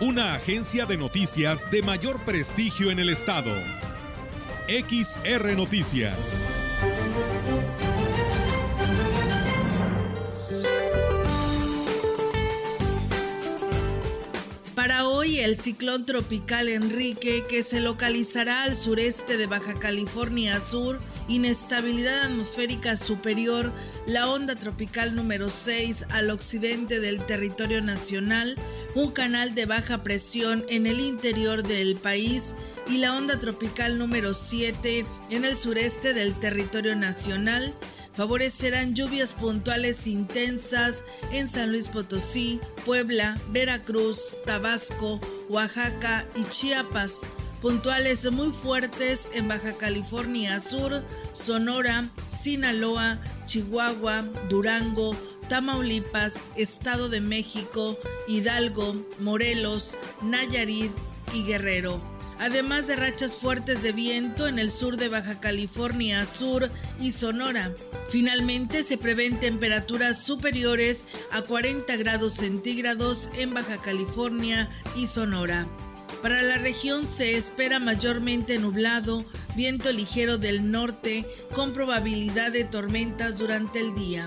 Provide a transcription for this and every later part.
Una agencia de noticias de mayor prestigio en el estado. XR Noticias. Para hoy, el ciclón tropical Enrique, que se localizará al sureste de Baja California Sur, inestabilidad atmosférica superior, la onda tropical número 6 al occidente del territorio nacional, un canal de baja presión en el interior del país y la onda tropical número 7 en el sureste del territorio nacional, favorecerán lluvias puntuales intensas en San Luis Potosí, Puebla, Veracruz, Tabasco, Oaxaca y Chiapas, puntuales muy fuertes en Baja California Sur, Sonora, Sinaloa, Chihuahua, Durango, Tamaulipas, Estado de México, Hidalgo, Morelos, Nayarit y Guerrero además de rachas fuertes de viento en el sur de Baja California Sur y Sonora. Finalmente se prevén temperaturas superiores a 40 grados centígrados en Baja California y Sonora. Para la región se espera mayormente nublado, viento ligero del norte con probabilidad de tormentas durante el día.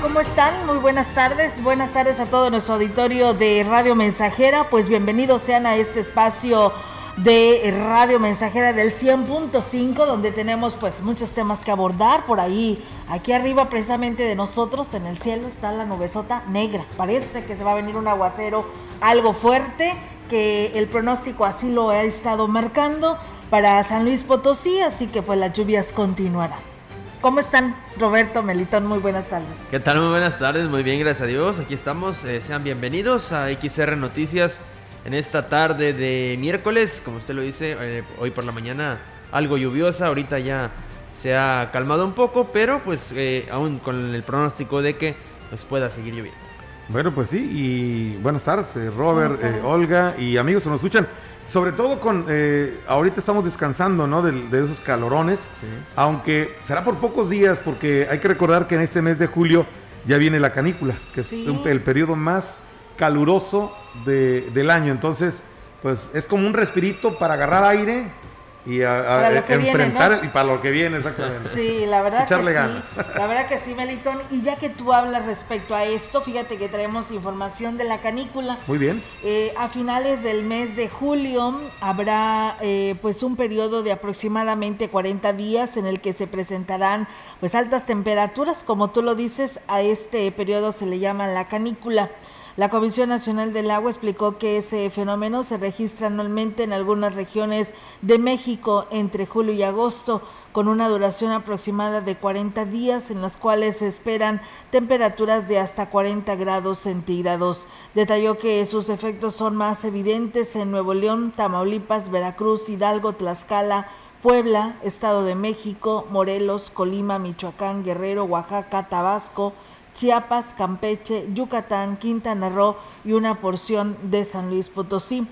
¿Cómo están? Muy buenas tardes. Buenas tardes a todo nuestro auditorio de Radio Mensajera. Pues bienvenidos sean a este espacio de Radio Mensajera del 100.5 donde tenemos pues muchos temas que abordar por ahí. Aquí arriba precisamente de nosotros en el cielo está la nubesota negra. Parece que se va a venir un aguacero algo fuerte que el pronóstico así lo ha estado marcando para San Luis Potosí, así que pues las lluvias continuarán. ¿Cómo están, Roberto Melitón? Muy buenas tardes. ¿Qué tal? Muy buenas tardes, muy bien, gracias a Dios. Aquí estamos, eh, sean bienvenidos a XR Noticias en esta tarde de miércoles, como usted lo dice, eh, hoy por la mañana algo lluviosa, ahorita ya se ha calmado un poco, pero pues eh, aún con el pronóstico de que pues, pueda seguir lloviendo. Bueno, pues sí, y buenas tardes, Robert, Olga y amigos que nos escuchan. Sobre todo con, eh, ahorita estamos descansando, ¿no? De, esos calorones, aunque será por pocos días, porque hay que recordar que en este mes de julio ya viene la canícula, que es el periodo más caluroso del año. Entonces, pues es como un respirito para agarrar aire y a, enfrentar y para lo que viene exactamente. Sí, la verdad que sí. La verdad que sí, Melitón. Y ya que tú hablas respecto a esto, fíjate que traemos información de la canícula. Muy bien. Eh, a finales del mes de julio habrá eh, pues un periodo de aproximadamente 40 días en el que se presentarán pues altas temperaturas, como tú lo dices, a este periodo se le llama la canícula. La Comisión Nacional del Agua explicó que ese fenómeno se registra anualmente en algunas regiones de México entre julio y agosto, con una duración aproximada de 40 días en las cuales se esperan temperaturas de hasta 40 grados centígrados. Detalló que sus efectos son más evidentes en Nuevo León, Tamaulipas, Veracruz, Hidalgo, Tlaxcala, Puebla, Estado de México, Morelos, Colima, Michoacán, Guerrero, Oaxaca, Tabasco, Chiapas, Campeche, Yucatán, Quintana Roo y una porción de San Luis Potosí.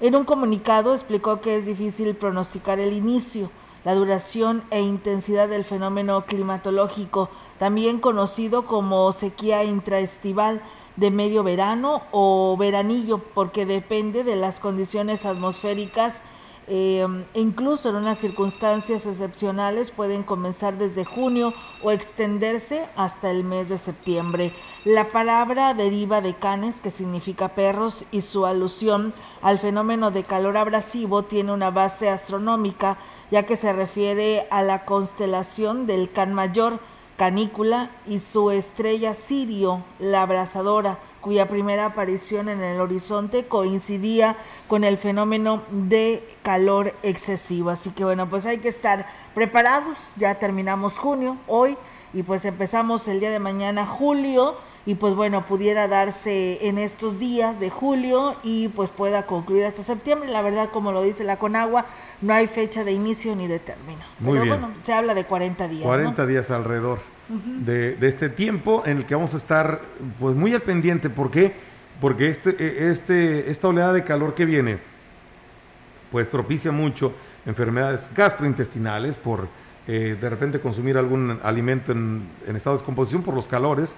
En un comunicado explicó que es difícil pronosticar el inicio, la duración e intensidad del fenómeno climatológico, también conocido como sequía intraestival de medio verano o veranillo, porque depende de las condiciones atmosféricas eh, incluso en unas circunstancias excepcionales pueden comenzar desde junio o extenderse hasta el mes de septiembre. La palabra deriva de canes, que significa perros, y su alusión al fenómeno de calor abrasivo tiene una base astronómica, ya que se refiere a la constelación del Can Mayor, Canícula, y su estrella Sirio, la abrasadora cuya primera aparición en el horizonte coincidía con el fenómeno de calor excesivo. Así que bueno, pues hay que estar preparados. Ya terminamos junio hoy y pues empezamos el día de mañana julio y pues bueno, pudiera darse en estos días de julio y pues pueda concluir hasta septiembre. La verdad, como lo dice la Conagua, no hay fecha de inicio ni de término. Muy Pero bien. bueno, se habla de 40 días. 40 días alrededor de, este tiempo en el que vamos a estar pues muy al pendiente. ¿Por qué? Porque este, e, este, esta oleada de calor que viene pues propicia mucho enfermedades gastrointestinales por eh, de repente consumir algún alimento en, en, estado de descomposición por los calores,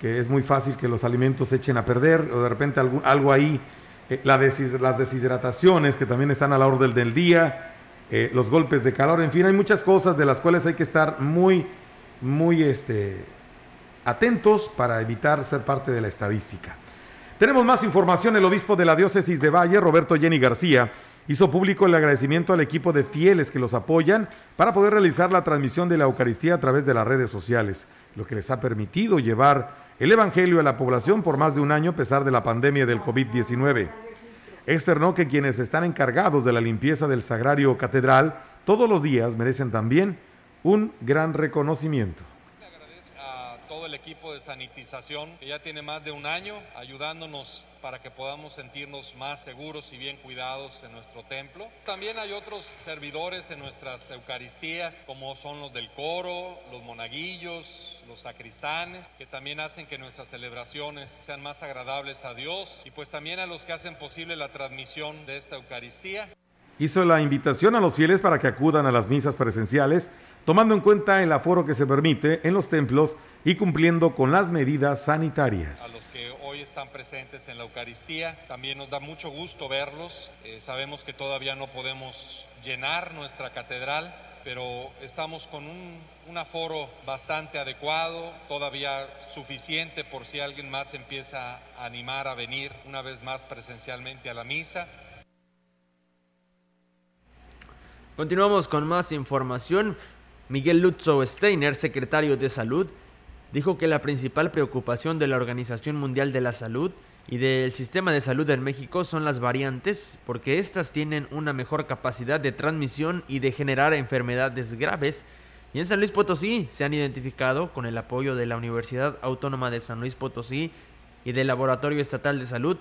que es muy fácil que los alimentos se echen a perder o de repente algo, ahí, eh, las deshidrataciones que también están a la orden del día, eh, los golpes de calor, en fin, hay muchas cosas de las cuales hay que estar muy muy este, atentos para evitar ser parte de la estadística. Tenemos más información. El obispo de la diócesis de Valle, Roberto Jenny García, hizo público el agradecimiento al equipo de fieles que los apoyan para poder realizar la transmisión de la Eucaristía a través de las redes sociales, lo que les ha permitido llevar el Evangelio a la población por más de un año a pesar de la pandemia del COVID-19. Externó que quienes están encargados de la limpieza del sagrario catedral todos los días merecen también un gran reconocimiento. Le agradezco a todo el equipo de sanitización que ya tiene más de un año ayudándonos para que podamos sentirnos más seguros y bien cuidados en nuestro templo. También hay otros servidores en nuestras Eucaristías, como son los del coro, los monaguillos, los sacristanes, que también hacen que nuestras celebraciones sean más agradables a Dios y pues también a los que hacen posible la transmisión de esta Eucaristía. Hizo la invitación a los fieles para que acudan a las misas presenciales tomando en cuenta el aforo que se permite en los templos y cumpliendo con las medidas sanitarias. A los que hoy están presentes en la Eucaristía, también nos da mucho gusto verlos. Eh, sabemos que todavía no podemos llenar nuestra catedral, pero estamos con un, un, aforo bastante adecuado, todavía suficiente por si alguien más empieza a animar a venir una vez más presencialmente a la misa. Continuamos con más información. Miguel Lutzow Steiner, secretario de Salud, dijo que la principal preocupación de la Organización Mundial de la Salud y del sistema de salud en México son las variantes, porque éstas tienen una mejor capacidad de transmisión y de generar enfermedades graves. Y en San Luis Potosí se han identificado, con el apoyo de la Universidad Autónoma de San Luis Potosí y del Laboratorio Estatal de Salud,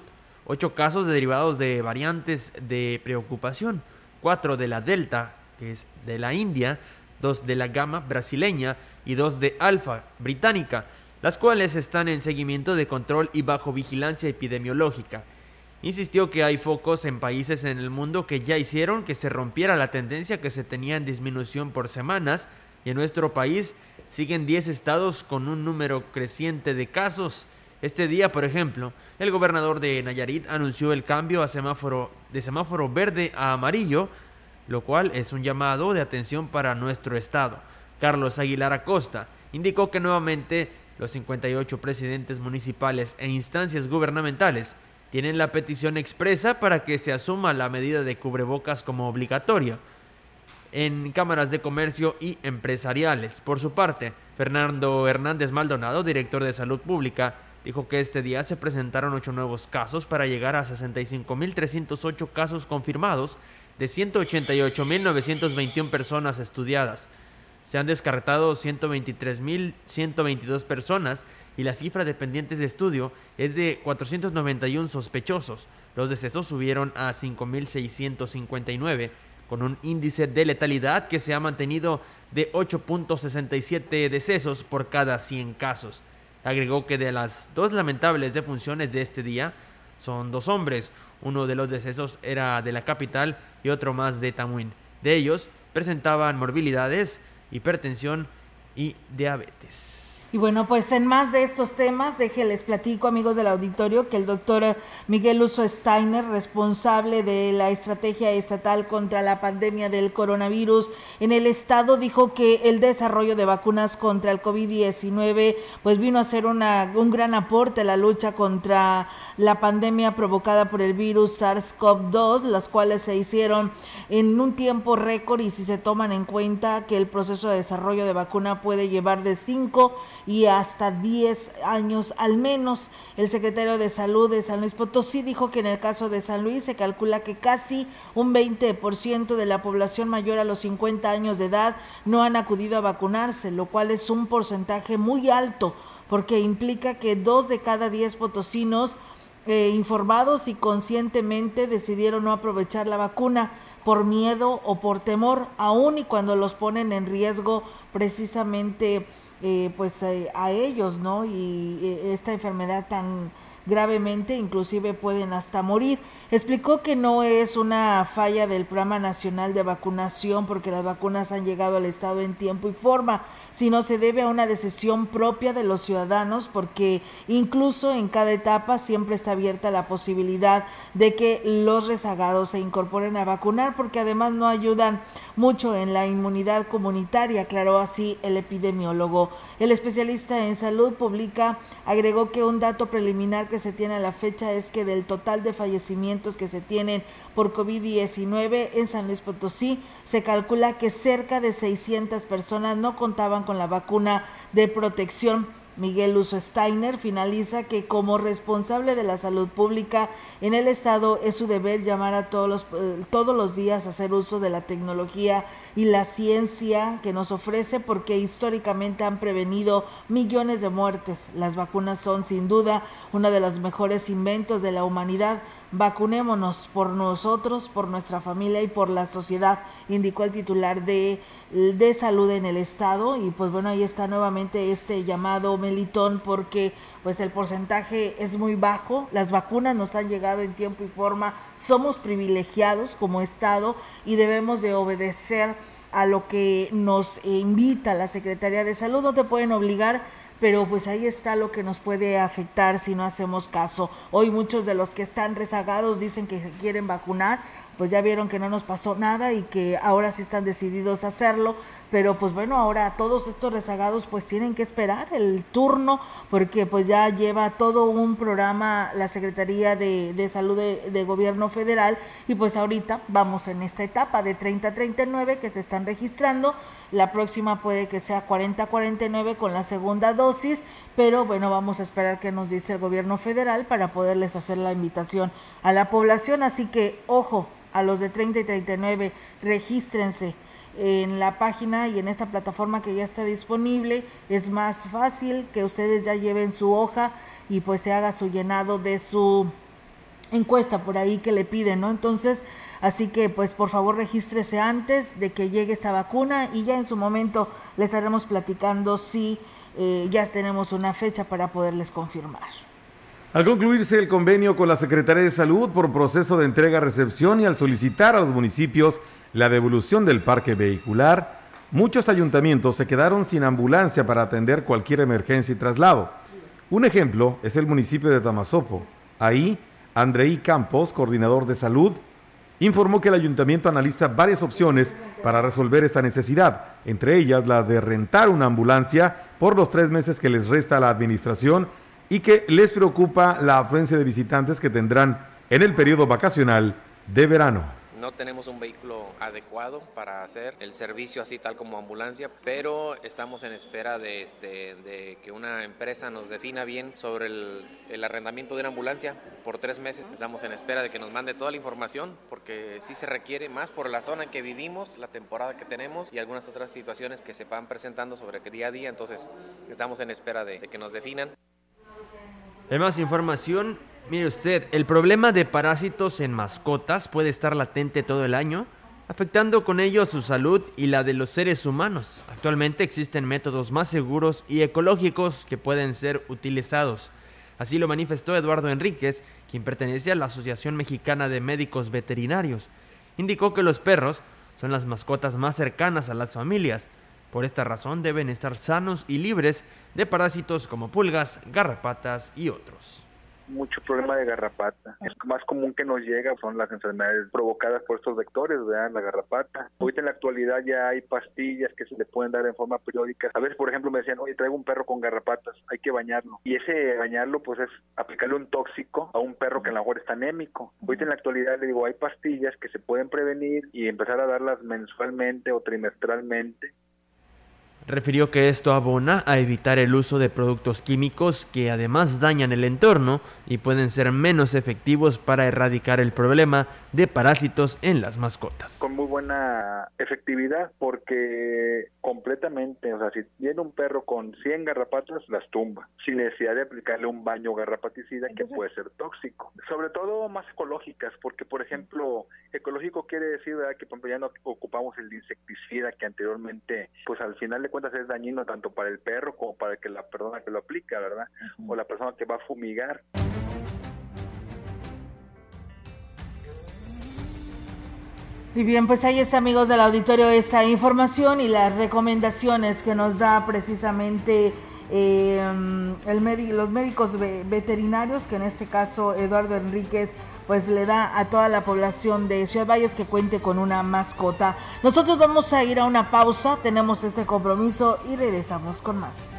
ocho casos derivados de variantes de preocupación, cuatro de la Delta, que es de la India, dos de la gama brasileña y dos de alfa británica, las cuales están en seguimiento de control y bajo vigilancia epidemiológica. Insistió que hay focos en países en el mundo que ya hicieron que se rompiera la tendencia que se tenía en disminución por semanas y en nuestro país siguen 10 estados con un número creciente de casos. Este día, por ejemplo, el gobernador de Nayarit anunció el cambio a semáforo de semáforo verde a amarillo lo cual es un llamado de atención para nuestro Estado. Carlos Aguilar Acosta indicó que nuevamente los 58 presidentes municipales e instancias gubernamentales tienen la petición expresa para que se asuma la medida de cubrebocas como obligatoria en cámaras de comercio y empresariales. Por su parte, Fernando Hernández Maldonado, director de Salud Pública, dijo que este día se presentaron ocho nuevos casos para llegar a 65.308 casos confirmados de 188.921 personas estudiadas. Se han descartado 123.122 personas y la cifra de pendientes de estudio es de 491 sospechosos. Los decesos subieron a 5.659, con un índice de letalidad que se ha mantenido de 8.67 decesos por cada 100 casos. Agregó que de las dos lamentables defunciones de este día son dos hombres, uno de los decesos era de la capital y otro más de Tamuín. De ellos, presentaban morbilidades, hipertensión y diabetes. Y bueno, pues en más de estos temas, déjenles platico, amigos del auditorio, que el doctor Miguel Uso Steiner, responsable de la estrategia estatal contra la pandemia del coronavirus en el estado, dijo que el desarrollo de vacunas contra el COVID-19 pues vino a ser una, un gran aporte a la lucha contra la pandemia provocada por el virus SARS-CoV-2, las cuales se hicieron en un tiempo récord y si se toman en cuenta que el proceso de desarrollo de vacuna puede llevar de 5 y hasta 10 años al menos. El secretario de Salud de San Luis Potosí dijo que en el caso de San Luis se calcula que casi un 20% de la población mayor a los 50 años de edad no han acudido a vacunarse, lo cual es un porcentaje muy alto porque implica que dos de cada 10 potosinos eh, informados y conscientemente decidieron no aprovechar la vacuna por miedo o por temor, aun y cuando los ponen en riesgo precisamente eh, pues eh, a ellos, ¿no? Y eh, esta enfermedad tan gravemente, inclusive pueden hasta morir. Explicó que no es una falla del Programa Nacional de Vacunación porque las vacunas han llegado al Estado en tiempo y forma, sino se debe a una decisión propia de los ciudadanos porque incluso en cada etapa siempre está abierta la posibilidad de que los rezagados se incorporen a vacunar porque además no ayudan mucho en la inmunidad comunitaria, aclaró así el epidemiólogo. El especialista en salud pública agregó que un dato preliminar que se tiene a la fecha es que del total de fallecimientos que se tienen por COVID-19 en San Luis Potosí, se calcula que cerca de 600 personas no contaban con la vacuna de protección. Miguel Uso Steiner finaliza que como responsable de la salud pública en el Estado es su deber llamar a todos los, eh, todos los días a hacer uso de la tecnología y la ciencia que nos ofrece porque históricamente han prevenido millones de muertes. Las vacunas son sin duda uno de los mejores inventos de la humanidad Vacunémonos por nosotros, por nuestra familia y por la sociedad, indicó el titular de, de salud en el estado. Y pues bueno, ahí está nuevamente este llamado Melitón porque pues el porcentaje es muy bajo, las vacunas nos han llegado en tiempo y forma, somos privilegiados como estado y debemos de obedecer a lo que nos invita la Secretaría de Salud. No te pueden obligar pero pues ahí está lo que nos puede afectar si no hacemos caso. Hoy muchos de los que están rezagados dicen que se quieren vacunar, pues ya vieron que no nos pasó nada y que ahora sí están decididos a hacerlo, pero pues bueno, ahora todos estos rezagados pues tienen que esperar el turno porque pues ya lleva todo un programa la Secretaría de, Salud de, Gobierno Federal y pues ahorita vamos en esta etapa de 30-39 que se están registrando, la próxima puede que sea 40-49 con la segunda dosis, pero bueno, vamos a esperar que nos dice el Gobierno Federal para poderles hacer la invitación a la población, así que ojo a los de 30 y 39, regístrense en la página y en esta plataforma que ya está disponible. Es más fácil que ustedes ya lleven su hoja y pues se haga su llenado de su encuesta por ahí que le piden, ¿no? Entonces, así que pues por favor regístrese antes de que llegue esta vacuna y ya en su momento les estaremos platicando si eh, ya tenemos una fecha para poderles confirmar. Al concluirse el convenio con la Secretaría de Salud por proceso de entrega-recepción y al solicitar a los municipios la devolución del parque vehicular, muchos ayuntamientos se quedaron sin ambulancia para atender cualquier emergencia y traslado. Un ejemplo es el municipio de Tamazopo. Ahí, Andrei Campos, coordinador de salud, informó que el ayuntamiento analiza varias opciones para resolver esta necesidad, entre ellas la de rentar una ambulancia por los tres meses que les resta a la administración y que les preocupa la afluencia de visitantes que tendrán en el periodo vacacional de verano no tenemos un vehículo adecuado para hacer el servicio así tal como ambulancia, pero estamos en espera de, este, de que una empresa nos defina bien sobre el, el, arrendamiento de una ambulancia por tres meses. Estamos en espera de que nos mande toda la información porque sí se requiere más por la zona en que vivimos, la temporada que tenemos y algunas otras situaciones que se van presentando sobre día a día. Entonces estamos en espera de, de que nos definan. Más información Mire usted, el problema de parásitos en mascotas puede estar latente todo el año, afectando con ello su salud y la de los seres humanos. Actualmente existen métodos más seguros y ecológicos que pueden ser utilizados. Así lo manifestó Eduardo Enríquez, quien pertenece a la Asociación Mexicana de Médicos Veterinarios. Indicó que los perros son las mascotas más cercanas a las familias. Por esta razón deben estar sanos y libres de parásitos como pulgas, garrapatas y otros mucho problema de garrapata. Es más común que nos llega son las enfermedades provocadas por estos vectores, ¿verdad? La garrapata. Ahorita en la actualidad ya hay pastillas que se le pueden dar en forma periódica. A veces, por ejemplo, me decían, oye, traigo un perro con garrapatas, hay que bañarlo. Y ese bañarlo, pues es aplicarle un tóxico a un perro que a lo mejor está anémico. Ahorita en la actualidad le digo, hay pastillas que se pueden prevenir y empezar a darlas mensualmente o trimestralmente refirió que esto abona a evitar el uso de productos químicos que además dañan el entorno y pueden ser menos efectivos para erradicar el problema de parásitos en las mascotas. Con muy buena efectividad porque completamente, o sea, si viene un perro con 100 garrapatas, las tumba, sin necesidad de aplicarle un baño garrapaticida que puede ser tóxico. Sobre todo más ecológicas, porque por ejemplo, ecológico quiere decir que por ejemplo, ya no ocupamos el insecticida que anteriormente, pues al final de cuentas es dañino tanto para el perro como para que la persona que lo aplica, ¿verdad? O la persona que va a fumigar. Y bien, pues ahí está, amigos del auditorio, esa información y las recomendaciones que nos da precisamente eh, el los médicos veterinarios, que en este caso Eduardo Enríquez, pues le da a toda la población de Ciudad Valles que cuente con una mascota. Nosotros vamos a ir a una pausa, tenemos este compromiso y regresamos con más.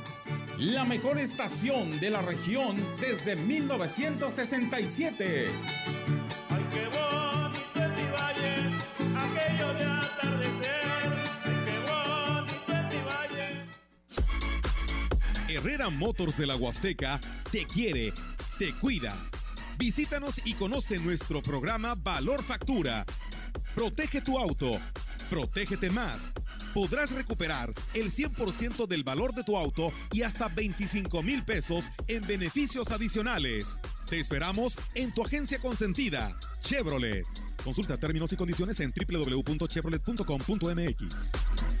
la mejor estación de la región desde 1967. Ay, qué bonito es mi valle, aquello de atardecer. Ay, qué bonito es mi valle. Herrera Motors de la Huasteca te quiere, te cuida. Visítanos y conoce nuestro programa Valor Factura. Protege tu auto, protégete más podrás recuperar el 100% del valor de tu auto y hasta 25 mil pesos en beneficios adicionales. Te esperamos en tu agencia consentida, Chevrolet. Consulta términos y condiciones en www.chevrolet.com.mx.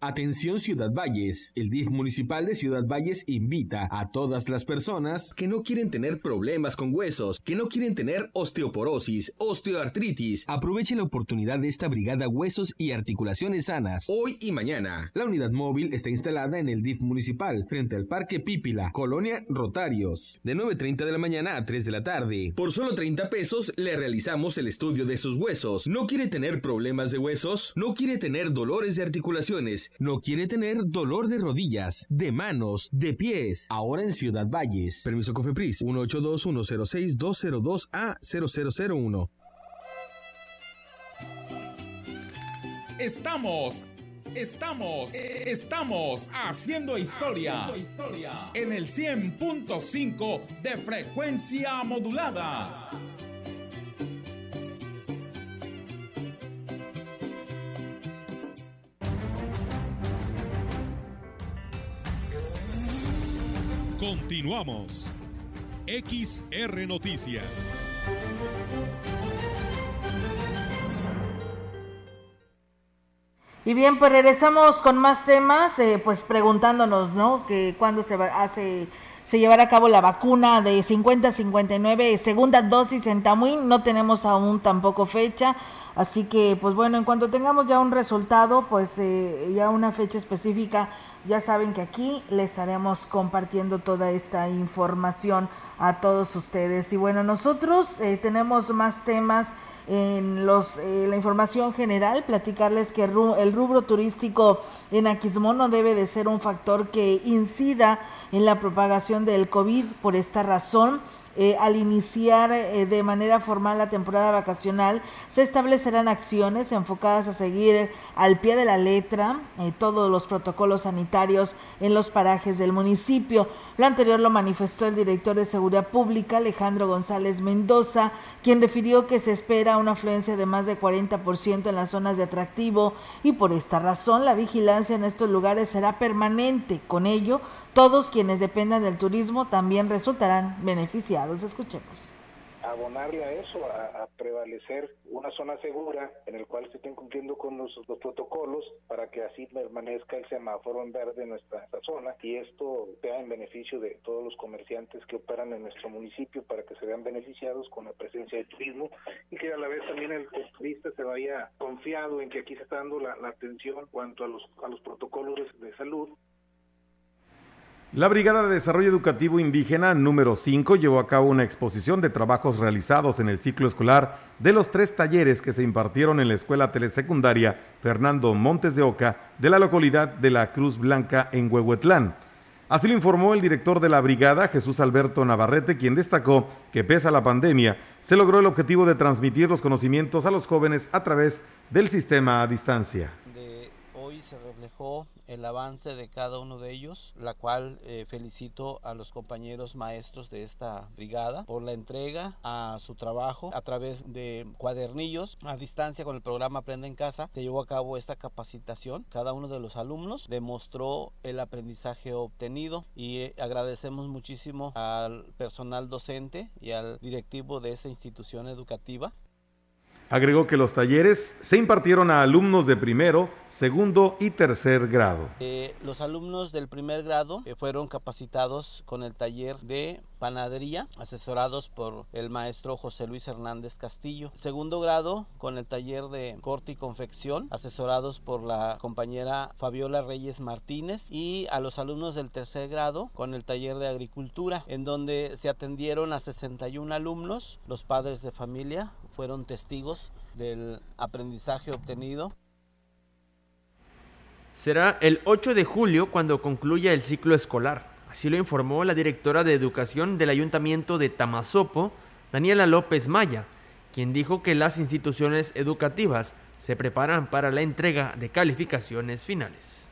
Atención Ciudad Valles. El DIF municipal de Ciudad Valles invita a todas las personas que no quieren tener problemas con huesos, que no quieren tener osteoporosis, osteoartritis. Aproveche la oportunidad de esta brigada Huesos y Articulaciones Sanas hoy y mañana. La unidad móvil está instalada en el DIF municipal frente al Parque Pípila, Colonia Rotarios, de 9.30 de la mañana a 3 de la tarde. Por solo 30 pesos le realizamos el estudio de sus huesos. ¿No quiere tener problemas de huesos? ¿No quiere tener dolores de articulaciones? No quiere tener dolor de rodillas, de manos, de pies. Ahora en Ciudad Valles. Permiso Cofepris 182-106-202A0001. Estamos Estamos, estamos haciendo historia, haciendo historia en el 100.5 de frecuencia modulada. Continuamos. XR Noticias. Y bien, pues regresamos con más temas, eh, pues preguntándonos, ¿no? Que cuándo se hace se llevará a cabo la vacuna de 50-59, segunda dosis en Tamuín, no tenemos aún tampoco fecha, así que pues bueno, en cuanto tengamos ya un resultado, pues eh, ya una fecha específica, Ya saben que aquí les estaremos compartiendo toda esta información a todos ustedes. Y bueno, nosotros eh, tenemos más temas en los, eh, la información general, platicarles que el rubro turístico en Aquismón no debe de ser un factor que incida en la propagación del COVID. Por esta razón, eh, al iniciar eh, de manera formal la temporada vacacional, se establecerán acciones enfocadas a seguir al pie de la letra eh, todos los protocolos sanitarios en los parajes del municipio. Lo anterior lo manifestó el director de Seguridad Pública, Alejandro González Mendoza, quien refirió que se espera una afluencia de más de 40% en las zonas de atractivo y por esta razón la vigilancia en estos lugares será permanente. Con ello, todos quienes dependan del turismo también resultarán beneficiados. Escuchemos abonarle a eso, a, prevalecer una zona segura en el cual se estén cumpliendo con los, protocolos para que así permanezca el semáforo en verde en nuestra, zona y esto sea en beneficio de todos los comerciantes que operan en nuestro municipio para que se vean beneficiados con la presencia de turismo y que a la vez también el, turista se vaya confiado en que aquí se está dando la, atención cuanto a los, a los protocolos de salud la Brigada de Desarrollo Educativo Indígena número 5 llevó a cabo una exposición de trabajos realizados en el ciclo escolar de los tres talleres que se impartieron en la Escuela Telesecundaria Fernando Montes de Oca de la localidad de la Cruz Blanca en Huehuetlán. Así lo informó el director de la brigada, Jesús Alberto Navarrete, quien destacó que pese a la pandemia, se logró el objetivo de transmitir los conocimientos a los jóvenes a través del sistema a distancia. Hoy se reflejó el avance de cada uno de ellos, la cual eh, felicito a los compañeros maestros de esta brigada por la entrega a su trabajo a través de cuadernillos a distancia con el programa Aprende en Casa. Se llevó a cabo esta capacitación. Cada uno de los alumnos demostró el aprendizaje obtenido y eh, agradecemos muchísimo al personal docente y al directivo de esta institución educativa Agregó que los talleres se impartieron a alumnos de primero, segundo y tercer grado. Eh, los alumnos del primer grado eh, fueron capacitados con el taller de panadería, asesorados por el maestro José Luis Hernández Castillo. Segundo grado con el taller de corte y confección, asesorados por la compañera Fabiola Reyes Martínez. Y a los alumnos del tercer grado con el taller de agricultura, en donde se atendieron a 61 alumnos, los padres de familia, fueron testigos del aprendizaje obtenido. Será el 8 de julio cuando concluya el ciclo escolar. Así lo informó la directora de Educación del Ayuntamiento de Tamazopo, Daniela López Maya, quien dijo que las instituciones educativas se preparan para la entrega de calificaciones finales.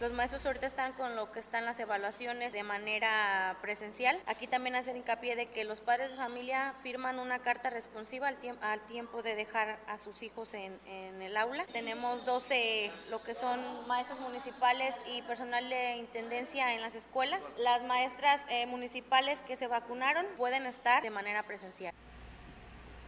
Los maestros ahorita están con lo que están las evaluaciones de manera presencial. Aquí también hacer hincapié de que los padres de familia firman una carta responsiva al, tiempo de dejar a sus hijos en, el aula. Tenemos 12 lo que son maestros municipales y personal de intendencia en las escuelas. Las maestras eh, municipales que se vacunaron pueden estar de manera presencial.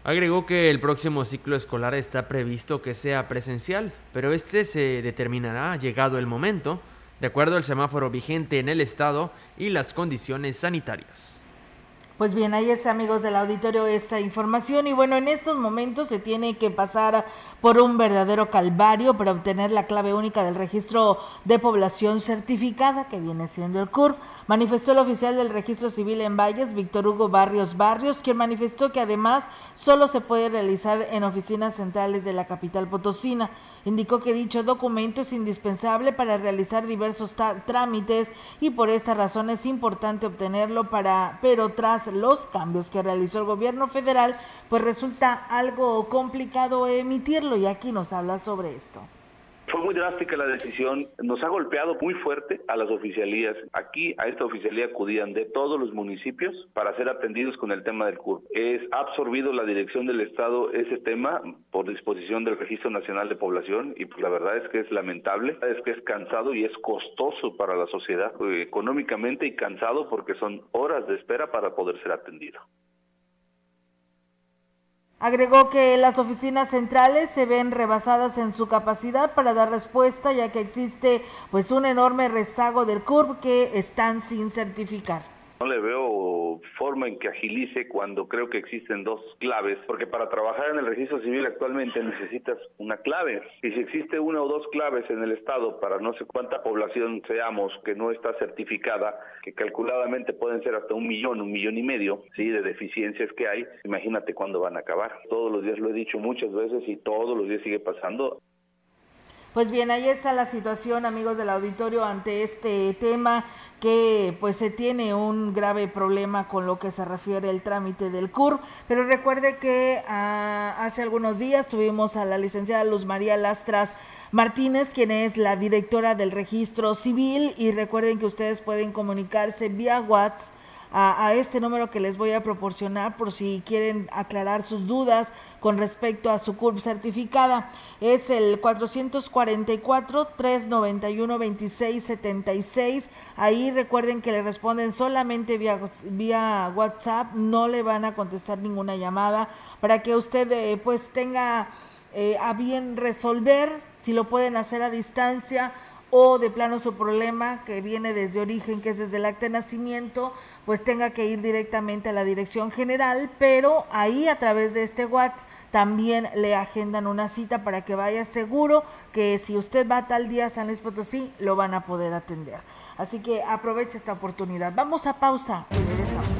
Agregó que el próximo ciclo escolar está previsto que sea presencial, pero este se determinará llegado el momento, de acuerdo al semáforo vigente en el estado y las condiciones sanitarias. Pues bien, ahí es amigos del auditorio esta información y bueno, en estos momentos se tiene que pasar por un verdadero calvario para obtener la clave única del registro de población certificada que viene siendo el CURP, manifestó el oficial del registro civil en Valles, Víctor Hugo Barrios Barrios, quien manifestó que además solo se puede realizar en oficinas centrales de la capital potosina. Indicó que dicho documento es indispensable para realizar diversos trámites y por esta razón es importante obtenerlo para, pero tras los cambios que realizó el gobierno federal, pues resulta algo complicado emitirlo y aquí nos habla sobre esto. Fue muy drástica la decisión, nos ha golpeado muy fuerte a las oficialías. Aquí a esta oficialía acudían de todos los municipios para ser atendidos con el tema del CURP. Es absorbido la dirección del Estado ese tema por disposición del Registro Nacional de Población y pues la verdad es que es lamentable, es que es cansado y es costoso para la sociedad eh, económicamente y cansado porque son horas de espera para poder ser atendido. Agregó que las oficinas centrales se ven rebasadas en su capacidad para dar respuesta ya que existe pues un enorme rezago del CURB que están sin certificar. No le veo forma en que agilice cuando creo que existen dos claves, porque para trabajar en el registro civil actualmente necesitas una clave. Y si existe una o dos claves en el Estado para no sé cuánta población seamos que no está certificada, que calculadamente pueden ser hasta un millón, un millón y medio, ¿sí? De deficiencias que hay, imagínate cuándo van a acabar. Todos los días lo he dicho muchas veces y todos los días sigue pasando. Pues bien, ahí está la situación, amigos del auditorio, ante este tema que pues se tiene un grave problema con lo que se refiere el trámite del CUR, pero recuerde que ah, hace algunos días tuvimos a la licenciada Luz María Lastras Martínez, quien es la directora del registro civil, y recuerden que ustedes pueden comunicarse vía WhatsApp a, este número que les voy a proporcionar por si quieren aclarar sus dudas con respecto a su CURP certificada. Es el 444-391-2676. Ahí recuerden que le responden solamente vía, vía WhatsApp, no le van a contestar ninguna llamada para que usted eh, pues tenga eh, a bien resolver si lo pueden hacer a distancia o de plano su problema que viene desde origen, que es desde el acta de nacimiento, pues tenga que ir directamente a la dirección general, pero ahí a través de este WhatsApp también le agendan una cita para que vaya seguro que si usted va tal día a San Luis Potosí, lo van a poder atender. Así que aproveche esta oportunidad. Vamos a pausa regresamos.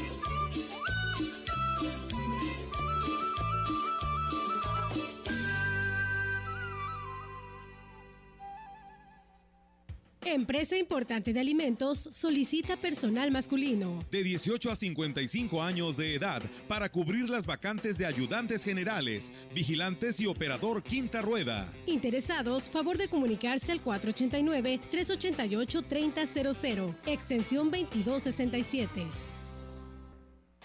Empresa importante de alimentos solicita personal masculino. De 18 a 55 años de edad para cubrir las vacantes de ayudantes generales, vigilantes y operador quinta rueda. Interesados, favor de comunicarse al 489-388-3000, extensión 2267.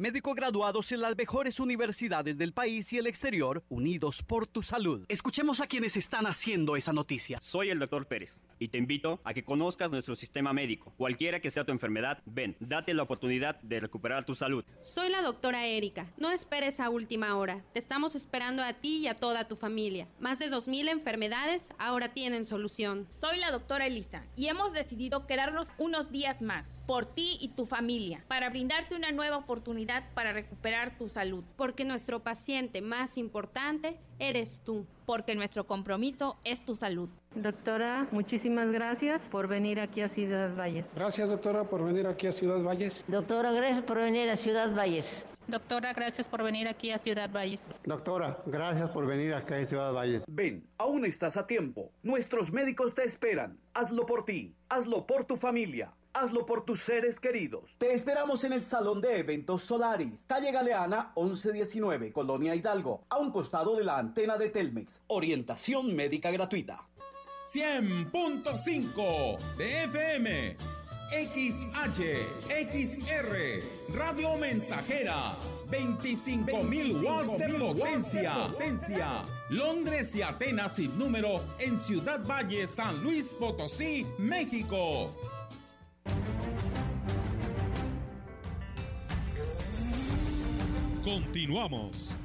Médicos graduados en las mejores universidades del país y el exterior, unidos por tu salud. Escuchemos a quienes están haciendo esa noticia. Soy el doctor Pérez y te invito a que conozcas nuestro sistema médico. Cualquiera que sea tu enfermedad, ven, date la oportunidad de recuperar tu salud. Soy la doctora Erika. No esperes a última hora. Te estamos esperando a ti y a toda tu familia. Más de 2.000 enfermedades ahora tienen solución. Soy la doctora Elisa y hemos decidido quedarnos unos días más por ti y tu familia, para brindarte una nueva oportunidad para recuperar tu salud. Porque nuestro paciente más importante eres tú. Porque nuestro compromiso es tu salud. Doctora, muchísimas gracias por venir aquí a Ciudad Valles. Gracias, doctora, por venir aquí a Ciudad Valles. Doctora, gracias por venir a Ciudad Valles. Doctora, gracias por venir aquí a Ciudad Valles. Doctora, gracias por venir acá a Ciudad Valles. Ven, aún estás a tiempo. Nuestros médicos te esperan. Hazlo por ti, hazlo por tu familia. Hazlo por tus seres queridos. Te esperamos en el Salón de Eventos Solaris, calle Galeana 1119, Colonia Hidalgo, a un costado de la antena de Telmex. Orientación médica gratuita. 100.5 de FM XH, XR, Radio Mensajera, 25.000 watts de potencia. Londres y Atenas sin número en Ciudad Valle, San Luis Potosí, México. Continuamos.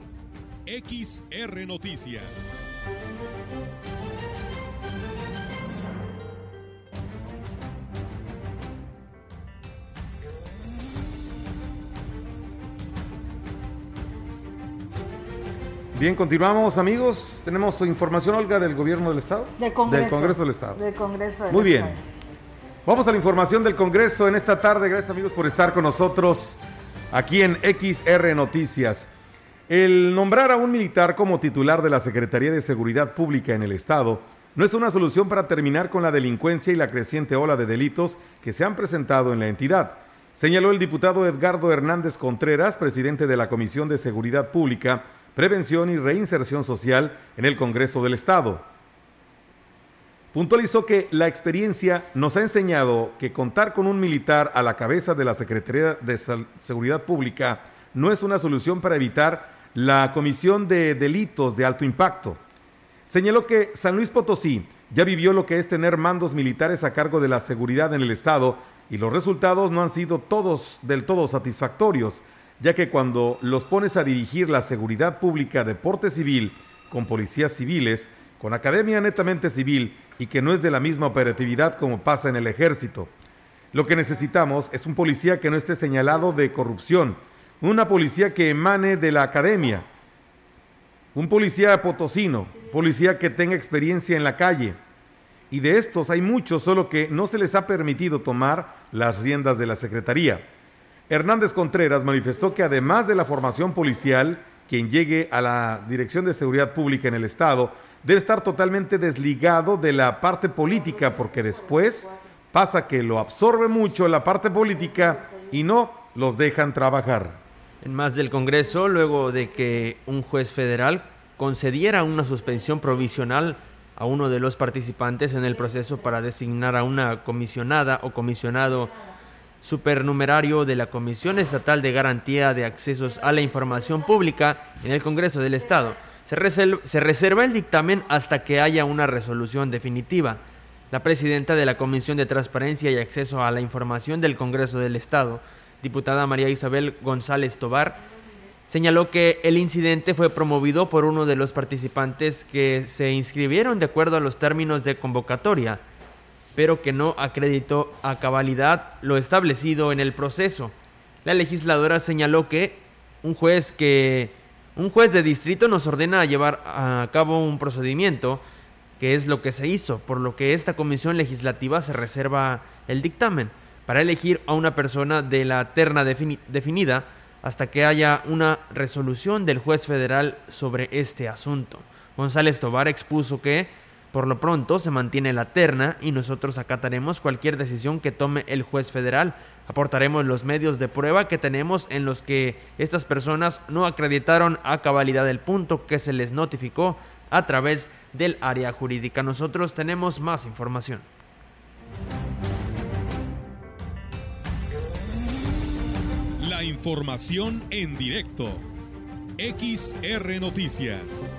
XR Noticias. Bien, continuamos amigos. Tenemos información, Olga, del gobierno del Estado. Del Congreso. Del Congreso del Estado. Del Congreso del Muy bien. Vamos a la información del Congreso en esta tarde. Gracias amigos por estar con nosotros aquí en XR Noticias. El nombrar a un militar como titular de la Secretaría de Seguridad Pública en el Estado no es una solución para terminar con la delincuencia y la creciente ola de delitos que se han presentado en la entidad, señaló el diputado Edgardo Hernández Contreras, presidente de la Comisión de Seguridad Pública, Prevención y Reinserción Social en el Congreso del Estado. Puntualizó que la experiencia nos ha enseñado que contar con un militar a la cabeza de la Secretaría de Seguridad Pública no es una solución para evitar la comisión de delitos de alto impacto. Señaló que San Luis Potosí ya vivió lo que es tener mandos militares a cargo de la seguridad en el Estado y los resultados no han sido todos del todo satisfactorios, ya que cuando los pones a dirigir la seguridad pública de porte civil con policías civiles, con academia netamente civil y que no es de la misma operatividad como pasa en el ejército. Lo que necesitamos es un policía que no esté señalado de corrupción, una policía que emane de la academia, un policía potosino, policía que tenga experiencia en la calle. Y de estos hay muchos, solo que no se les ha permitido tomar las riendas de la Secretaría. Hernández Contreras manifestó que además de la formación policial, quien llegue a la Dirección de Seguridad Pública en el Estado debe estar totalmente desligado de la parte política, porque después pasa que lo absorbe mucho la parte política y no los dejan trabajar. En más del Congreso, luego de que un juez federal concediera una suspensión provisional a uno de los participantes en el proceso para designar a una comisionada o comisionado supernumerario de la Comisión Estatal de Garantía de Accesos a la Información Pública en el Congreso del Estado. Se, reserva el dictamen hasta que haya una resolución definitiva. La presidenta de la Comisión de Transparencia y Acceso a la Información del Congreso del Estado, diputada María Isabel González Tobar, señaló que el incidente fue promovido por uno de los participantes que se inscribieron de acuerdo a los términos de convocatoria, pero que no acreditó a cabalidad lo establecido en el proceso. La legisladora señaló que un juez que un juez de distrito nos ordena llevar a cabo un procedimiento que es lo que se hizo, por lo que esta comisión legislativa se reserva el dictamen para elegir a una persona de la terna defini- definida hasta que haya una resolución del juez federal sobre este asunto. González Tobar expuso que, por lo pronto, se mantiene la terna y nosotros acataremos cualquier decisión que tome el juez federal. Aportaremos los medios de prueba que tenemos en los que estas personas no acreditaron a cabalidad el punto que se les notificó a través del área jurídica. Nosotros tenemos más información. La información en directo. XR Noticias.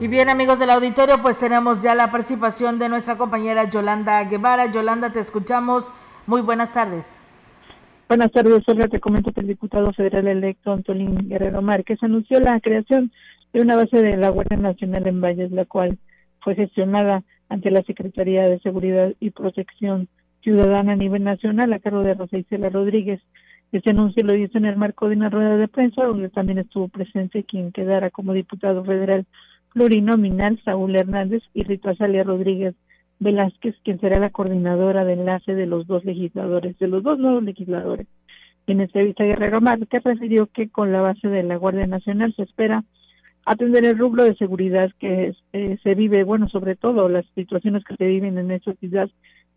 Y bien amigos del auditorio, pues tenemos ya la participación de nuestra compañera Yolanda Guevara. Yolanda, te escuchamos. Muy buenas tardes. Buenas tardes, Olga. Te comento que el diputado federal electo Antolín Guerrero Márquez anunció la creación de una base de la Guardia Nacional en Valles, la cual fue gestionada ante la Secretaría de Seguridad y Protección Ciudadana a nivel nacional a cargo de Rosa Isela Rodríguez. Este anuncio lo hizo en el marco de una rueda de prensa donde también estuvo presente quien quedara como diputado federal plurinominal Saúl Hernández y Rita Azalia Rodríguez Velázquez, quien será la coordinadora de enlace de los dos legisladores, de los dos nuevos legisladores. En entrevista, Guerrero Márquez refirió que con la base de la Guardia Nacional se espera atender el rubro de seguridad que eh, se vive, bueno, sobre todo las situaciones que se viven en esta ciudad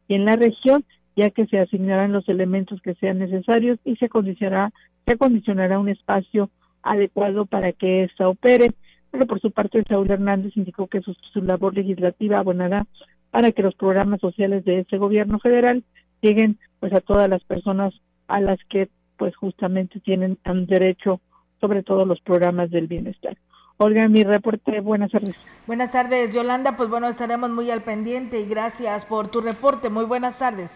y en la región, ya que se asignarán los elementos que sean necesarios y se acondicionará, se acondicionará un espacio adecuado para que ésta opere. Pero por su parte, Saúl Hernández indicó que su, su labor legislativa abonará para que los programas sociales de este gobierno federal lleguen pues a todas las personas a las que pues justamente tienen derecho sobre todo los programas del bienestar. Olga, mi reporte, buenas tardes. Buenas tardes, Yolanda, pues bueno, estaremos muy al pendiente y gracias por tu reporte. Muy buenas tardes.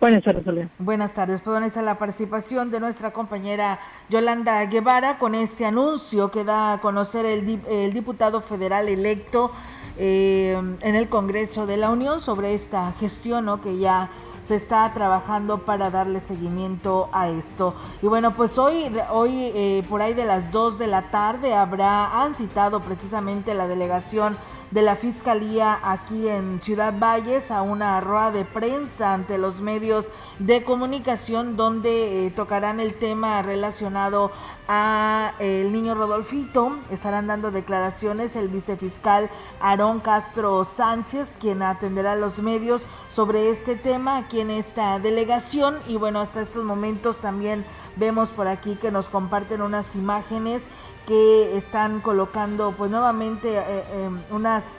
Buenas tardes, Olga. Buenas tardes, pues esa la participación de nuestra compañera Yolanda Guevara con este anuncio que da a conocer el, el diputado federal electo eh, en el Congreso de la Unión sobre esta gestión ¿no? que ya se está trabajando para darle seguimiento a esto. Y bueno, pues hoy, hoy eh, por ahí de las 2 de la tarde habrá, han citado precisamente la delegación de la Fiscalía aquí en Ciudad Valles a una rueda de prensa ante los medios de comunicación donde eh, tocarán el tema relacionado a eh, el niño Rodolfito. Estarán dando declaraciones el vicefiscal Aarón Castro Sánchez, quien atenderá a los medios sobre este tema aquí en esta delegación. Y bueno, hasta estos momentos también vemos por aquí que nos comparten unas imágenes que están colocando pues nuevamente eh, em,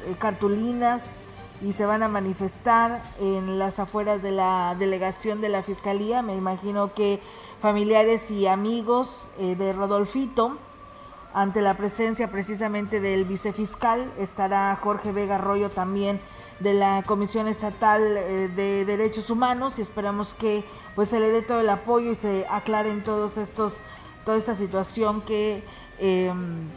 eh, cartulinas y se van a manifestar en las afueras de la delegación de la Fiscalía. Me imagino que familiares y amigos eh, de Rodolfito, ante la presencia precisamente del vicefiscal, estará Jorge Vega Arroyo también de la Comisión Estatal de Derechos Humanos y esperamos que pues se le dé todo el apoyo y se aclaren todos estos toda esta situación que Em,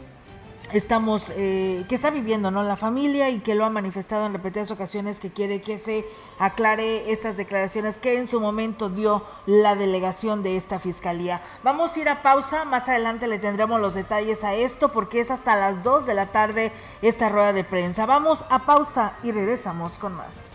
estamos eh, que está viviendo no la familia y que lo ha manifestado en repetidas ocasiones que quiere que se aclare estas declaraciones que en su momento dio la delegación de esta fiscalía. Vamos a ir a pausa, más adelante le tendremos los detalles a esto porque es hasta las 2 de la tarde esta rueda de prensa. Vamos a pausa y regresamos con más.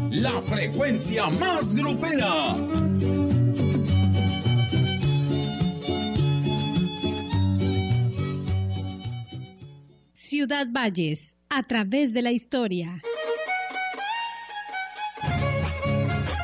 la frecuencia más grupera. Ciudad Valles, a través de la historia.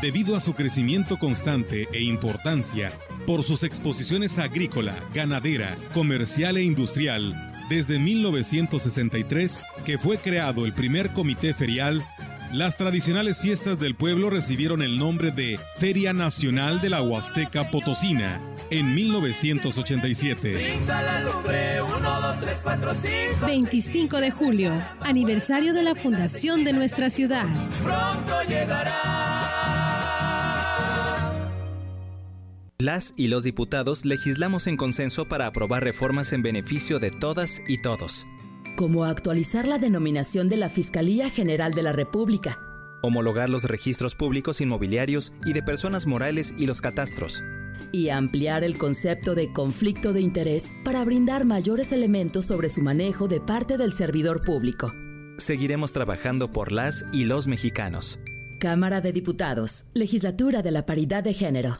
Debido a su crecimiento constante e importancia, por sus exposiciones agrícola, ganadera, comercial e industrial, desde 1963, que fue creado el primer comité ferial, las tradicionales fiestas del pueblo recibieron el nombre de Feria Nacional de la Huasteca Potosina en 1987. 25 de julio, aniversario de la fundación de nuestra ciudad. Pronto llegará. Las y los diputados legislamos en consenso para aprobar reformas en beneficio de todas y todos. Como actualizar la denominación de la Fiscalía General de la República. Homologar los registros públicos inmobiliarios y de personas morales y los catastros. Y ampliar el concepto de conflicto de interés para brindar mayores elementos sobre su manejo de parte del servidor público. Seguiremos trabajando por las y los mexicanos. Cámara de Diputados, Legislatura de la Paridad de Género.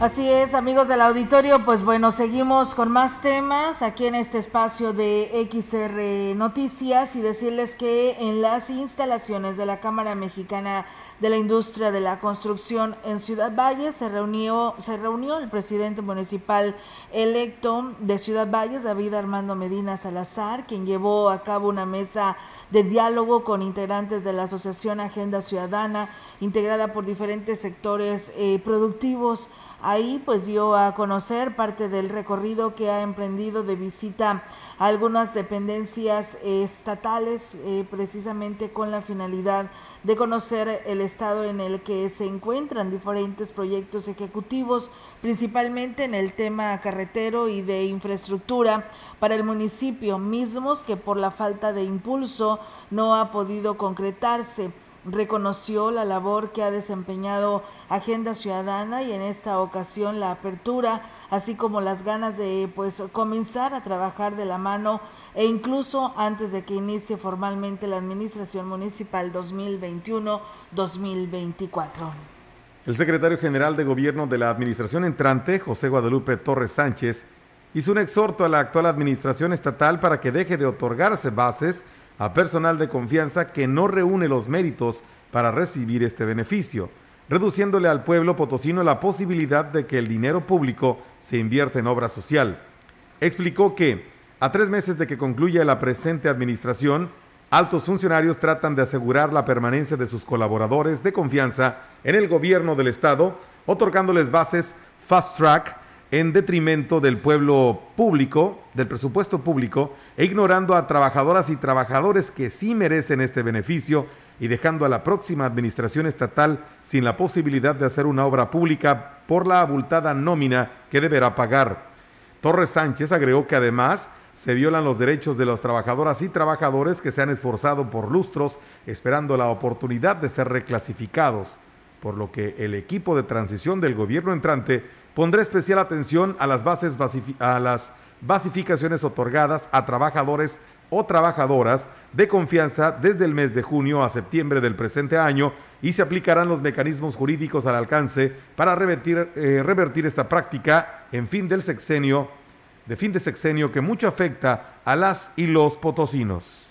Así es, amigos del auditorio, pues bueno, seguimos con más temas aquí en este espacio de XR Noticias y decirles que en las instalaciones de la Cámara Mexicana de la Industria de la Construcción en Ciudad Valles se reunió, se reunió el presidente municipal electo de Ciudad Valles, David Armando Medina Salazar, quien llevó a cabo una mesa de diálogo con integrantes de la Asociación Agenda Ciudadana, integrada por diferentes sectores eh, productivos Ahí pues dio a conocer parte del recorrido que ha emprendido de visita a algunas dependencias estatales eh, precisamente con la finalidad de conocer el estado en el que se encuentran diferentes proyectos ejecutivos, principalmente en el tema carretero y de infraestructura para el municipio mismos que por la falta de impulso no ha podido concretarse reconoció la labor que ha desempeñado Agenda Ciudadana y en esta ocasión la apertura, así como las ganas de pues comenzar a trabajar de la mano e incluso antes de que inicie formalmente la administración municipal 2021-2024. El secretario general de Gobierno de la Administración entrante, José Guadalupe Torres Sánchez, hizo un exhorto a la actual administración estatal para que deje de otorgarse bases a personal de confianza que no reúne los méritos para recibir este beneficio, reduciéndole al pueblo potosino la posibilidad de que el dinero público se invierta en obra social. Explicó que, a tres meses de que concluya la presente administración, altos funcionarios tratan de asegurar la permanencia de sus colaboradores de confianza en el gobierno del Estado, otorgándoles bases fast track en detrimento del pueblo público, del presupuesto público, e ignorando a trabajadoras y trabajadores que sí merecen este beneficio y dejando a la próxima administración estatal sin la posibilidad de hacer una obra pública por la abultada nómina que deberá pagar. Torres Sánchez agregó que además se violan los derechos de las trabajadoras y trabajadores que se han esforzado por lustros esperando la oportunidad de ser reclasificados, por lo que el equipo de transición del gobierno entrante Pondré especial atención a las, bases a las basificaciones otorgadas a trabajadores o trabajadoras de confianza desde el mes de junio a septiembre del presente año y se aplicarán los mecanismos jurídicos al alcance para revertir, eh, revertir esta práctica en fin del sexenio, de fin de sexenio que mucho afecta a las y los potosinos.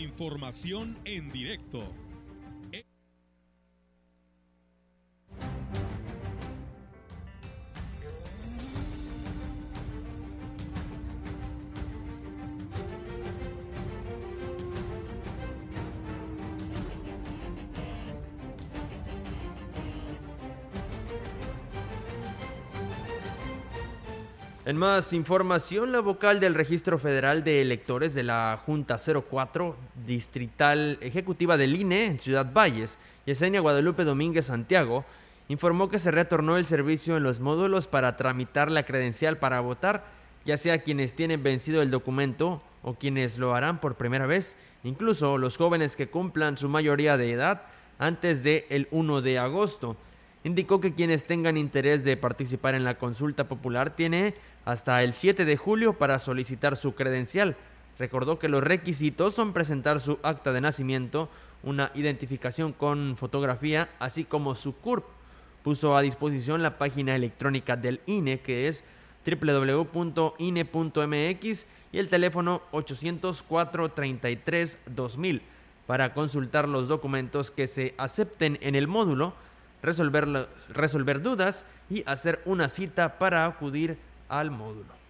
Información en directo. En más información, la vocal del Registro Federal de Electores de la Junta 04 Distrital Ejecutiva del INE en Ciudad Valles, Yesenia Guadalupe Domínguez Santiago, informó que se retornó el servicio en los módulos para tramitar la credencial para votar, ya sea quienes tienen vencido el documento o quienes lo harán por primera vez, incluso los jóvenes que cumplan su mayoría de edad antes del el 1 de agosto. Indicó que quienes tengan interés de participar en la consulta popular tiene hasta el 7 de julio para solicitar su credencial. Recordó que los requisitos son presentar su acta de nacimiento, una identificación con fotografía, así como su CURP. Puso a disposición la página electrónica del INE, que es www.ine.mx y el teléfono 804 33 2000 para consultar los documentos que se acepten en el módulo, resolver, resolver dudas y hacer una cita para acudir al módulo.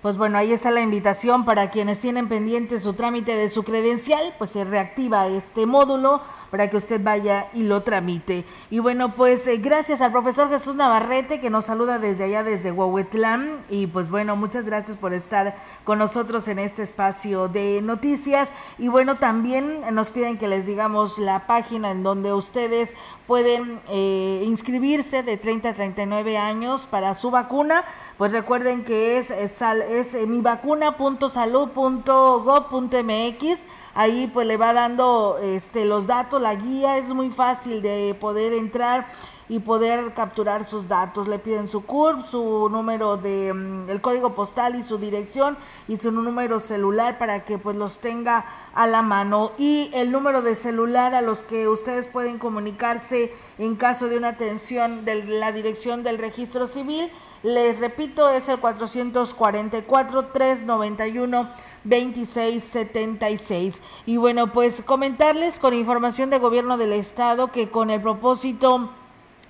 Pues bueno, ahí está la invitación para quienes tienen pendiente su trámite de su credencial, pues se reactiva este módulo para que usted vaya y lo tramite. Y bueno, pues eh, gracias al profesor Jesús Navarrete que nos saluda desde allá, desde Huahuetlán. Y pues bueno, muchas gracias por estar con nosotros en este espacio de noticias. Y bueno, también nos piden que les digamos la página en donde ustedes pueden eh, inscribirse de 30 a 39 años para su vacuna. Pues recuerden que es, es, es mivacuna.salud.gov.mx ahí pues le va dando este los datos, la guía es muy fácil de poder entrar y poder capturar sus datos. Le piden su CURP, su número de mm, el código postal y su dirección y su número celular para que pues los tenga a la mano y el número de celular a los que ustedes pueden comunicarse en caso de una atención de la dirección del registro civil. Les repito, es el 444 391 2676. Y bueno, pues comentarles con información de gobierno del estado que con el propósito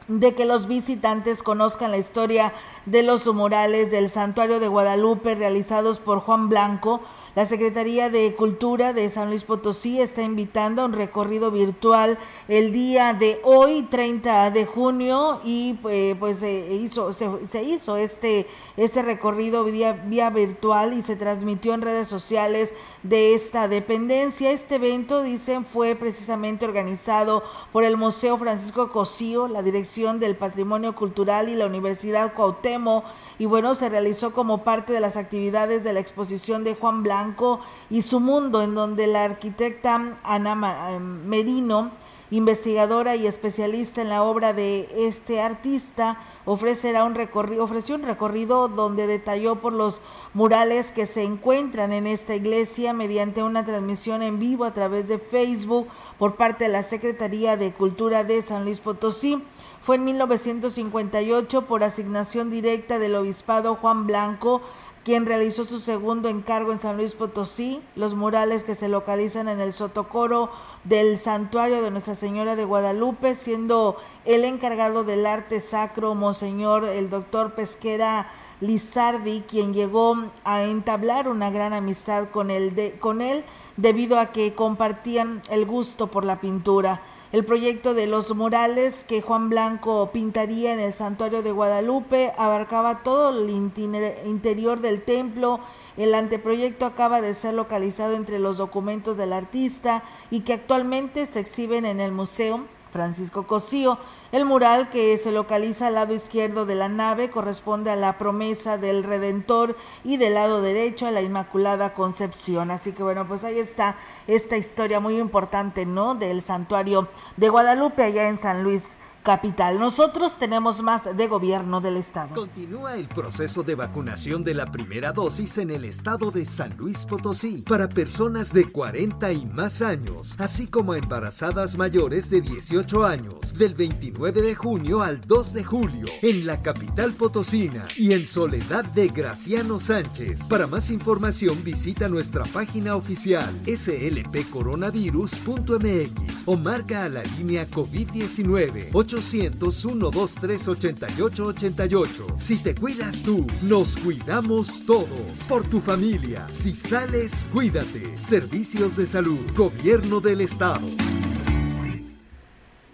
de que los visitantes conozcan la historia de los murales del Santuario de Guadalupe realizados por Juan Blanco, la Secretaría de Cultura de San Luis Potosí está invitando a un recorrido virtual el día de hoy, 30 de junio, y eh, pues se hizo, se, hizo este, este recorrido vía virtual y se transmitió en redes sociales de esta dependencia. Este evento, dicen, fue precisamente organizado por el Museo Francisco Cosío, la Dirección del Patrimonio Cultural y la Universidad Cuauhtémoc y bueno, se realizó como parte de las actividades de la exposición de Juan Blanco y su mundo, en donde la arquitecta Ana eh, Merino, investigadora y especialista en la obra de este artista, ofrecerá un recorrido, ofreció un recorrido donde detalló por los murales que se encuentran en esta iglesia mediante una transmisión en vivo a través de Facebook por parte de la Secretaría de Cultura de San Luis Potosí. Fue en 1958 por asignación directa del obispado Juan Blanco quien realizó su segundo encargo en San Luis Potosí, los murales que se localizan en el sotocoro del santuario de Nuestra Señora de Guadalupe, siendo el encargado del arte sacro, Monseñor el doctor Pesquera Lizardi, quien llegó a entablar una gran amistad con él, con él debido a que compartían el gusto por la pintura. El proyecto de los murales que Juan Blanco pintaría en el santuario de Guadalupe abarcaba todo el interior del templo. El anteproyecto acaba de ser localizado entre los documentos del artista y que actualmente se exhiben en el Museo Francisco Cosío. El mural que se localiza al lado izquierdo de la nave corresponde a la promesa del Redentor y del lado derecho a la Inmaculada Concepción. Así que bueno, pues ahí está esta historia muy importante, ¿no? Del santuario de Guadalupe allá en San Luis capital. Nosotros tenemos más de gobierno del estado. Continúa el proceso de vacunación de la primera dosis en el estado de San Luis Potosí para personas de 40 y más años, así como embarazadas mayores de 18 años, del 29 de junio al 2 de julio, en la capital potosina y en Soledad de Graciano Sánchez. Para más información visita nuestra página oficial slpcoronavirus.mx o marca a la línea COVID-19 800-123-8888. Si te cuidas tú, nos cuidamos todos. Por tu familia. Si sales, cuídate. Servicios de salud. Gobierno del Estado.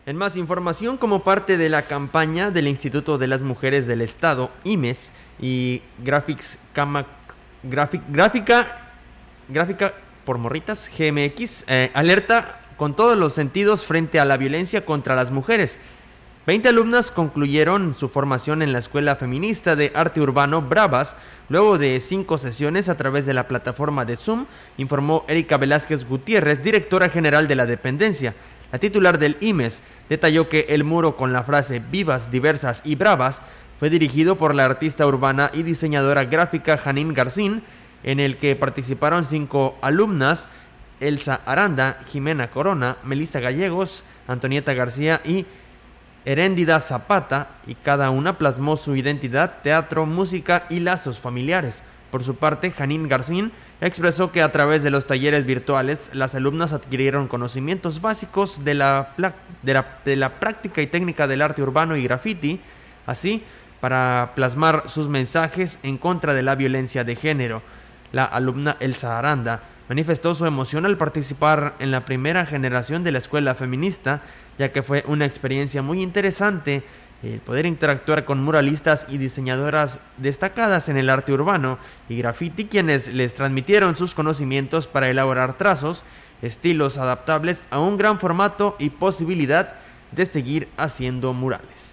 En más información, como parte de la campaña del Instituto de las Mujeres del Estado, IMES, y Graphics Cama, Gráfica, Gráfica por Morritas, GMX, eh, alerta con todos los sentidos frente a la violencia contra las mujeres. 20 alumnas concluyeron su formación en la Escuela Feminista de Arte Urbano Bravas luego de cinco sesiones a través de la plataforma de Zoom, informó Erika Velázquez Gutiérrez, directora general de la dependencia. La titular del IMES detalló que el muro con la frase Vivas, Diversas y Bravas fue dirigido por la artista urbana y diseñadora gráfica Janine Garcín, en el que participaron cinco alumnas, Elsa Aranda, Jimena Corona, Melissa Gallegos, Antonieta García y Heréndida Zapata y cada una plasmó su identidad, teatro, música y lazos familiares. Por su parte, Janine Garcín expresó que a través de los talleres virtuales las alumnas adquirieron conocimientos básicos de la, de la, práctica y técnica del arte urbano y graffiti, así para plasmar sus mensajes en contra de la violencia de género. La alumna Elsa Aranda manifestó su emoción al participar en la primera generación de la escuela feminista ya que fue una experiencia muy interesante el poder interactuar con muralistas y diseñadoras destacadas en el arte urbano y graffiti quienes les transmitieron sus conocimientos para elaborar trazos, estilos adaptables a un gran formato y posibilidad de seguir haciendo murales.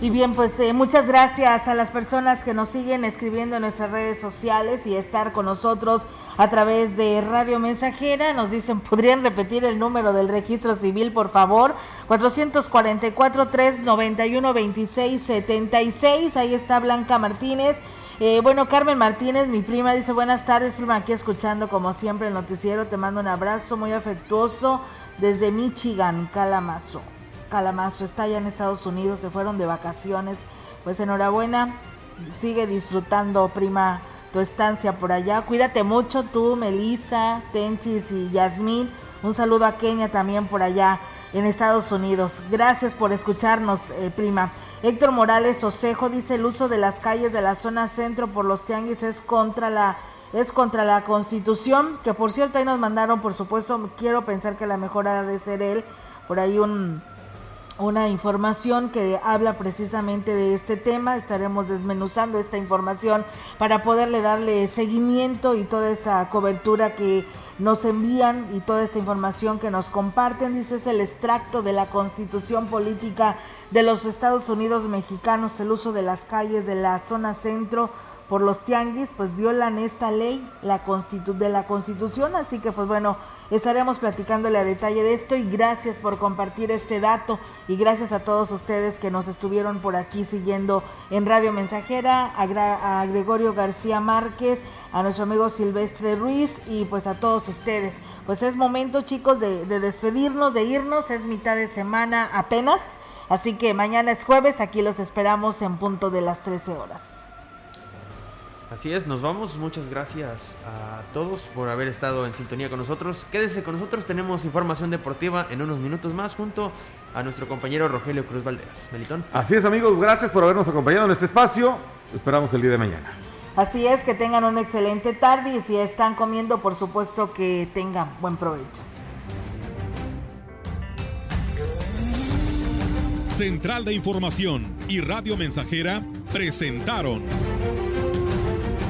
Y bien, pues eh, muchas gracias a las personas que nos siguen escribiendo en nuestras redes sociales y estar con nosotros a través de Radio Mensajera. Nos dicen, ¿podrían repetir el número del registro civil, por favor? 444-391-2676. Ahí está Blanca Martínez. Eh, bueno, Carmen Martínez, mi prima, dice buenas tardes, prima, aquí escuchando como siempre el noticiero. Te mando un abrazo muy afectuoso desde Michigan, Calamazo. Calamazo está allá en Estados Unidos, se fueron de vacaciones. Pues enhorabuena, sigue disfrutando, prima, tu estancia por allá. Cuídate mucho tú, Melissa, Tenchis y Yasmín. Un saludo a Kenia también por allá en Estados Unidos. Gracias por escucharnos, eh, prima. Héctor Morales Osejo dice el uso de las calles de la zona centro por los tianguis es contra la es contra la Constitución, que por cierto ahí nos mandaron, por supuesto, quiero pensar que la mejor ha de ser él, por ahí un una información que habla precisamente de este tema. Estaremos desmenuzando esta información para poderle darle seguimiento y toda esa cobertura que nos envían y toda esta información que nos comparten. Dice es el extracto de la constitución política de los Estados Unidos mexicanos, el uso de las calles de la zona centro por los tianguis, pues violan esta ley la constitu de la Constitución. Así que, pues bueno, estaremos platicándole a detalle de esto y gracias por compartir este dato y gracias a todos ustedes que nos estuvieron por aquí siguiendo en Radio Mensajera, a, Gregorio García Márquez, a nuestro amigo Silvestre Ruiz y pues a todos ustedes. Pues es momento, chicos, de, de despedirnos, de irnos. Es mitad de semana apenas. Así que mañana es jueves, aquí los esperamos en punto de las 13 horas. Así es, nos vamos. Muchas gracias a todos por haber estado en sintonía con nosotros. Quédese con nosotros, tenemos información deportiva en unos minutos más junto a nuestro compañero Rogelio Cruz Valderas. Melitón. Así es, amigos, gracias por habernos acompañado en este espacio. esperamos el día de mañana. Así es, que tengan una excelente tarde y si están comiendo, por supuesto que tengan buen provecho. Central de Información y Radio Mensajera presentaron